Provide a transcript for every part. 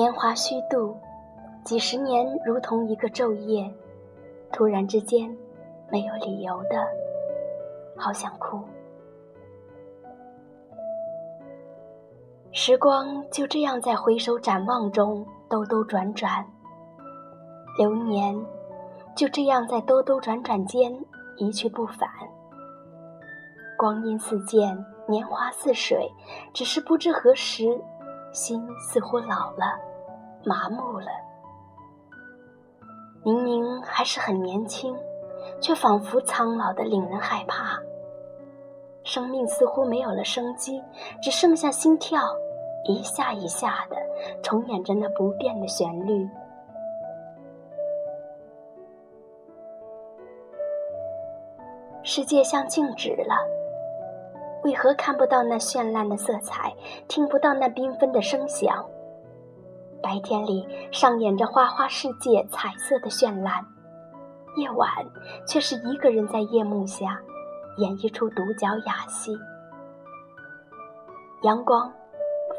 年华虚度，几十年如同一个昼夜，突然之间，没有理由的，好想哭。时光就这样在回首展望中兜兜转转，流年就这样在兜兜转转间一去不返。光阴似箭，年华似水，只是不知何时，心似乎老了，麻木了。明明还是很年轻，却仿佛苍老的令人害怕。生命似乎没有了生机，只剩下心跳，一下一下的重演着那不变的旋律。世界像静止了，为何看不到那绚烂的色彩，听不到那缤纷的声响？白天里上演着花花世界彩色的绚烂，夜晚却是一个人在夜幕下。演一出独角哑戏，阳光、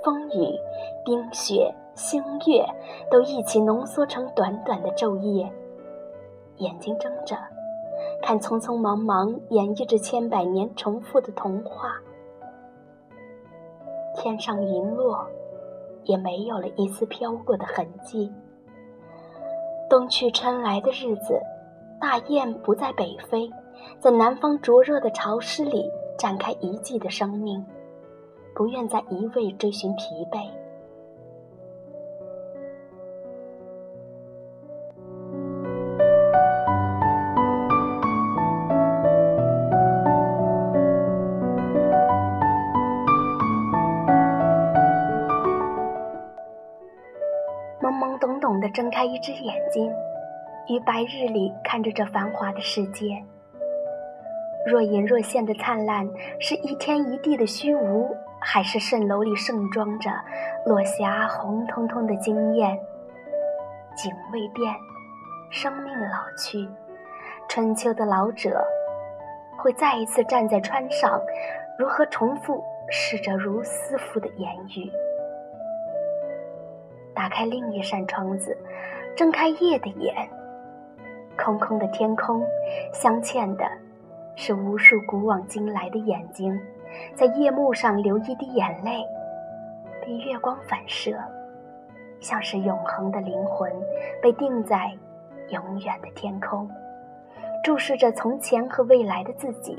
风雨、冰雪、星月都一起浓缩成短短的昼夜。眼睛睁着，看匆匆忙忙演绎着千百年重复的童话。天上云落，也没有了一丝飘过的痕迹。冬去春来的日子，大雁不再北飞。在南方灼热的潮湿里展开一季的生命，不愿再一味追寻疲惫。懵懵懂懂地睁开一只眼睛，于白日里看着这繁华的世界。若隐若现的灿烂，是一天一地的虚无，还是蜃楼里盛装着落霞红彤彤的惊艳？景未变，生命老去，春秋的老者会再一次站在川上，如何重复逝者如斯夫的言语？打开另一扇窗子，睁开夜的眼，空空的天空，镶嵌的。是无数古往今来的眼睛，在夜幕上流一滴眼泪，被月光反射，像是永恒的灵魂，被定在永远的天空，注视着从前和未来的自己。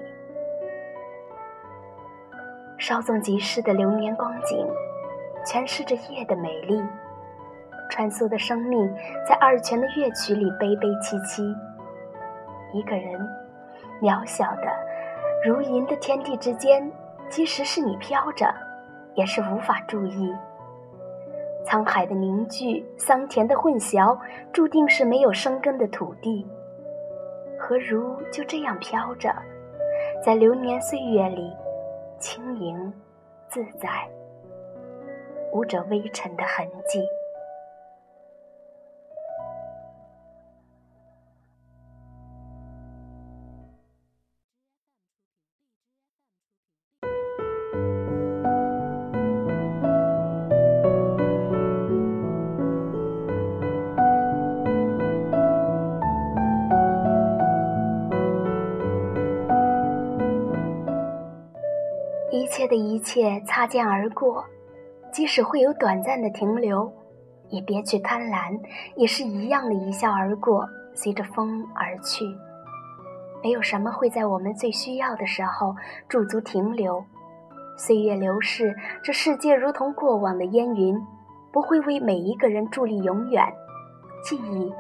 稍纵即逝的流年光景，诠释着夜的美丽。穿梭的生命，在二泉的乐曲里悲悲戚戚。一个人。渺小的，如银的天地之间，即使是你飘着，也是无法注意。沧海的凝聚，桑田的混淆，注定是没有生根的土地。何如就这样飘着，在流年岁月里，轻盈自在，无着微尘的痕迹。一切的一切擦肩而过，即使会有短暂的停留，也别去贪婪，也是一样的一笑而过，随着风而去。没有什么会在我们最需要的时候驻足停留。岁月流逝，这世界如同过往的烟云，不会为每一个人伫立永远。记忆，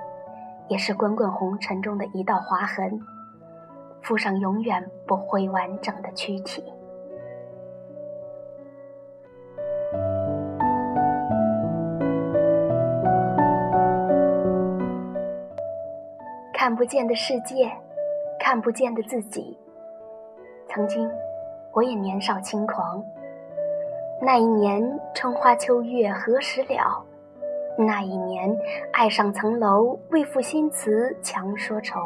也是滚滚红尘中的一道划痕，附上永远不会完整的躯体。看不见的世界，看不见的自己。曾经，我也年少轻狂。那一年，春花秋月何时了？那一年，爱上层楼，为赋新词强说愁。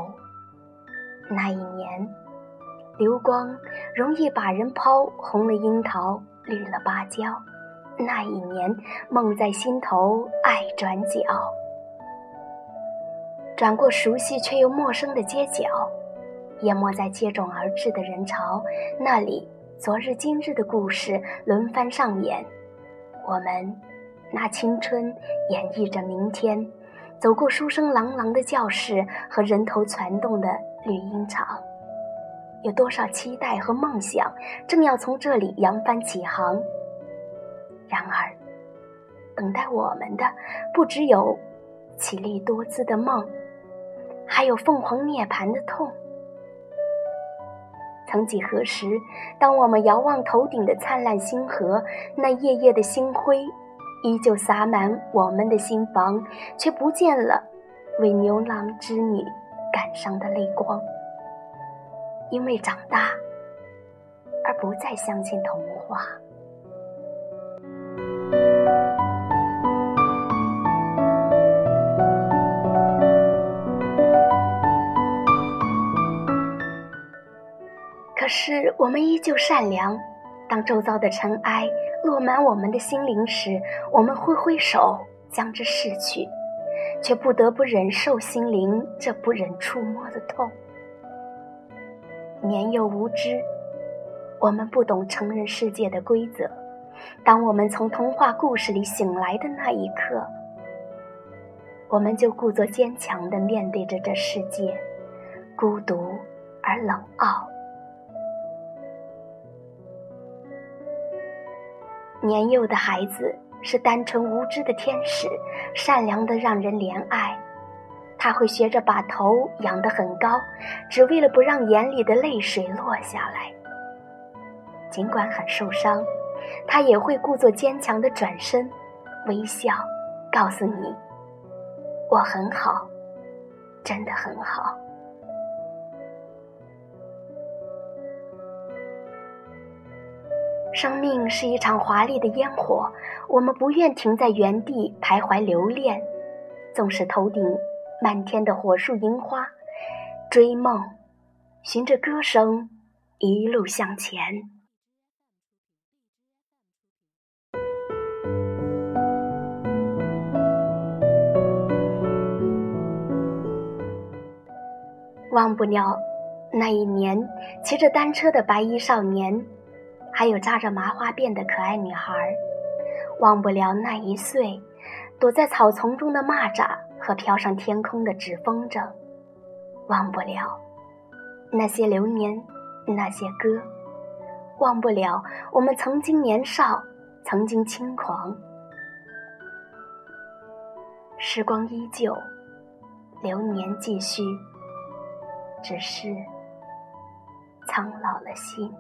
那一年，流光容易把人抛，红了樱桃，绿了芭蕉。那一年，梦在心头，爱转角。转过熟悉却又陌生的街角，淹没在接踵而至的人潮。那里，昨日今日的故事轮番上演。我们拿青春演绎着明天，走过书声朗朗的教室和人头攒动的绿茵场。有多少期待和梦想，正要从这里扬帆起航。然而，等待我们的不只有绮丽多姿的梦，还有凤凰涅槃的痛。曾几何时，当我们遥望头顶的灿烂星河，那夜夜的星辉依旧洒满我们的心房，却不见了为牛郎织女感伤的泪光。因为长大，而不再相信童话。可是我们依旧善良。当周遭的尘埃落满我们的心灵时，我们挥挥手将之拭去，却不得不忍受心灵这不忍触摸的痛。年幼无知，我们不懂成人世界的规则。当我们从童话故事里醒来的那一刻，我们就故作坚强地面对着这世界，孤独而冷傲。年幼的孩子是单纯无知的天使，善良的让人怜爱。他会学着把头仰得很高，只为了不让眼里的泪水落下来。尽管很受伤，他也会故作坚强的转身，微笑，告诉你：“我很好，真的很好。”生命是一场华丽的烟火，我们不愿停在原地徘徊留恋，纵使头顶。漫天的火树银花，追梦，循着歌声一路向前。忘不了那一年骑着单车的白衣少年，还有扎着麻花辫的可爱女孩忘不了那一岁躲在草丛中的蚂蚱。和飘上天空的纸风筝，忘不了那些流年，那些歌，忘不了我们曾经年少，曾经轻狂。时光依旧，流年继续，只是苍老了心。